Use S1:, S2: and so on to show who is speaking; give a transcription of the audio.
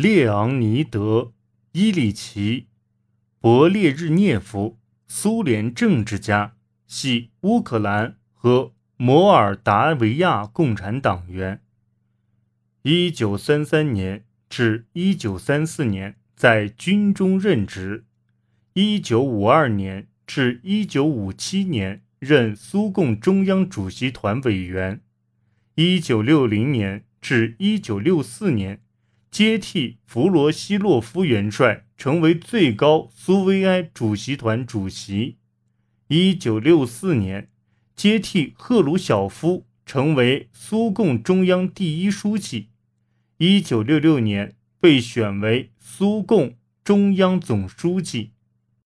S1: 列昂尼德·伊里奇·勃列日涅夫，苏联政治家，系乌克兰和摩尔达维亚共产党员。一九三三年至一九三四年在军中任职。一九五二年至一九五七年任苏共中央主席团委员。一九六零年至一九六四年接替弗罗西洛夫元帅，成为最高苏维埃主席团主席。一九六四年接替赫鲁晓夫，成为苏共中央第一书记。一九六六年被选为苏共中央总书记。